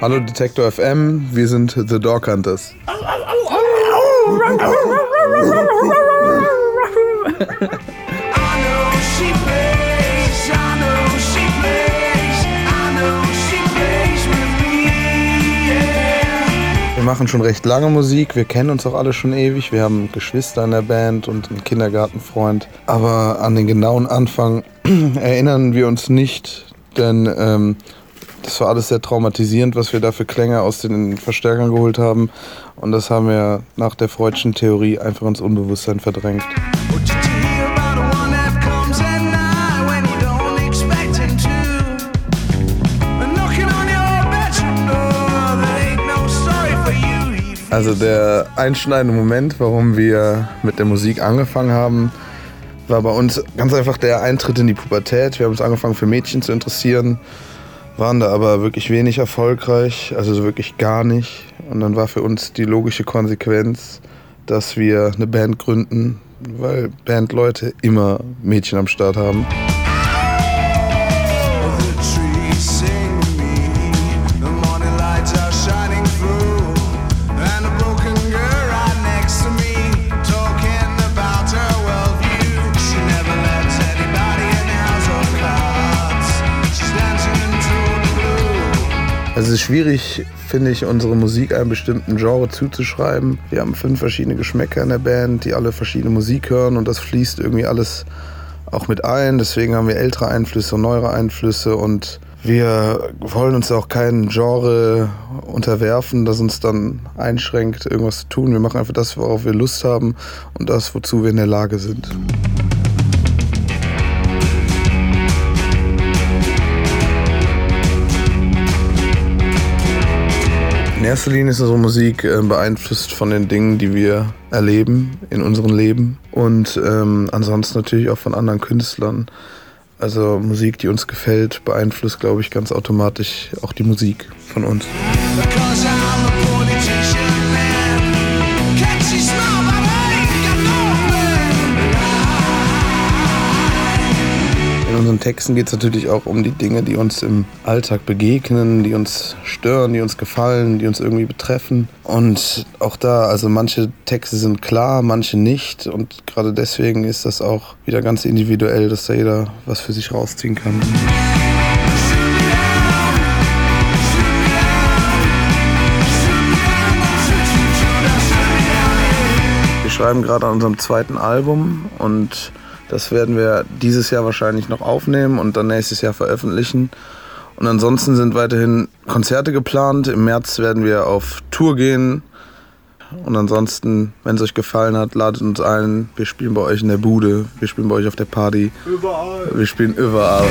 Hallo Detektor FM, wir sind The Dog Hunters. Machen schon recht lange Musik, wir kennen uns auch alle schon ewig, wir haben Geschwister in der Band und einen Kindergartenfreund. Aber an den genauen Anfang erinnern wir uns nicht, denn ähm, das war alles sehr traumatisierend, was wir da für Klänge aus den Verstärkern geholt haben. Und das haben wir nach der Freudschen Theorie einfach ins Unbewusstsein verdrängt. Also der einschneidende Moment, warum wir mit der Musik angefangen haben, war bei uns ganz einfach der Eintritt in die Pubertät. Wir haben uns angefangen für Mädchen zu interessieren, waren da aber wirklich wenig erfolgreich, also so wirklich gar nicht. Und dann war für uns die logische Konsequenz, dass wir eine Band gründen, weil Bandleute immer Mädchen am Start haben. Also es ist schwierig, finde ich, unsere Musik einem bestimmten Genre zuzuschreiben. Wir haben fünf verschiedene Geschmäcker in der Band, die alle verschiedene Musik hören und das fließt irgendwie alles auch mit ein. Deswegen haben wir ältere Einflüsse und neuere Einflüsse und wir wollen uns auch kein Genre unterwerfen, das uns dann einschränkt, irgendwas zu tun. Wir machen einfach das, worauf wir Lust haben und das, wozu wir in der Lage sind. Erster Linie ist unsere Musik äh, beeinflusst von den Dingen, die wir erleben in unserem Leben und ähm, ansonsten natürlich auch von anderen Künstlern. Also Musik, die uns gefällt, beeinflusst, glaube ich, ganz automatisch auch die Musik von uns. Because I'm a politician, man. Can't unseren Texten geht es natürlich auch um die Dinge, die uns im Alltag begegnen, die uns stören, die uns gefallen, die uns irgendwie betreffen. Und auch da, also manche Texte sind klar, manche nicht. Und gerade deswegen ist das auch wieder ganz individuell, dass da jeder was für sich rausziehen kann. Wir schreiben gerade an unserem zweiten Album und das werden wir dieses Jahr wahrscheinlich noch aufnehmen und dann nächstes Jahr veröffentlichen. Und ansonsten sind weiterhin Konzerte geplant. Im März werden wir auf Tour gehen. Und ansonsten, wenn es euch gefallen hat, ladet uns ein. Wir spielen bei euch in der Bude, wir spielen bei euch auf der Party. Überall. Wir spielen überall.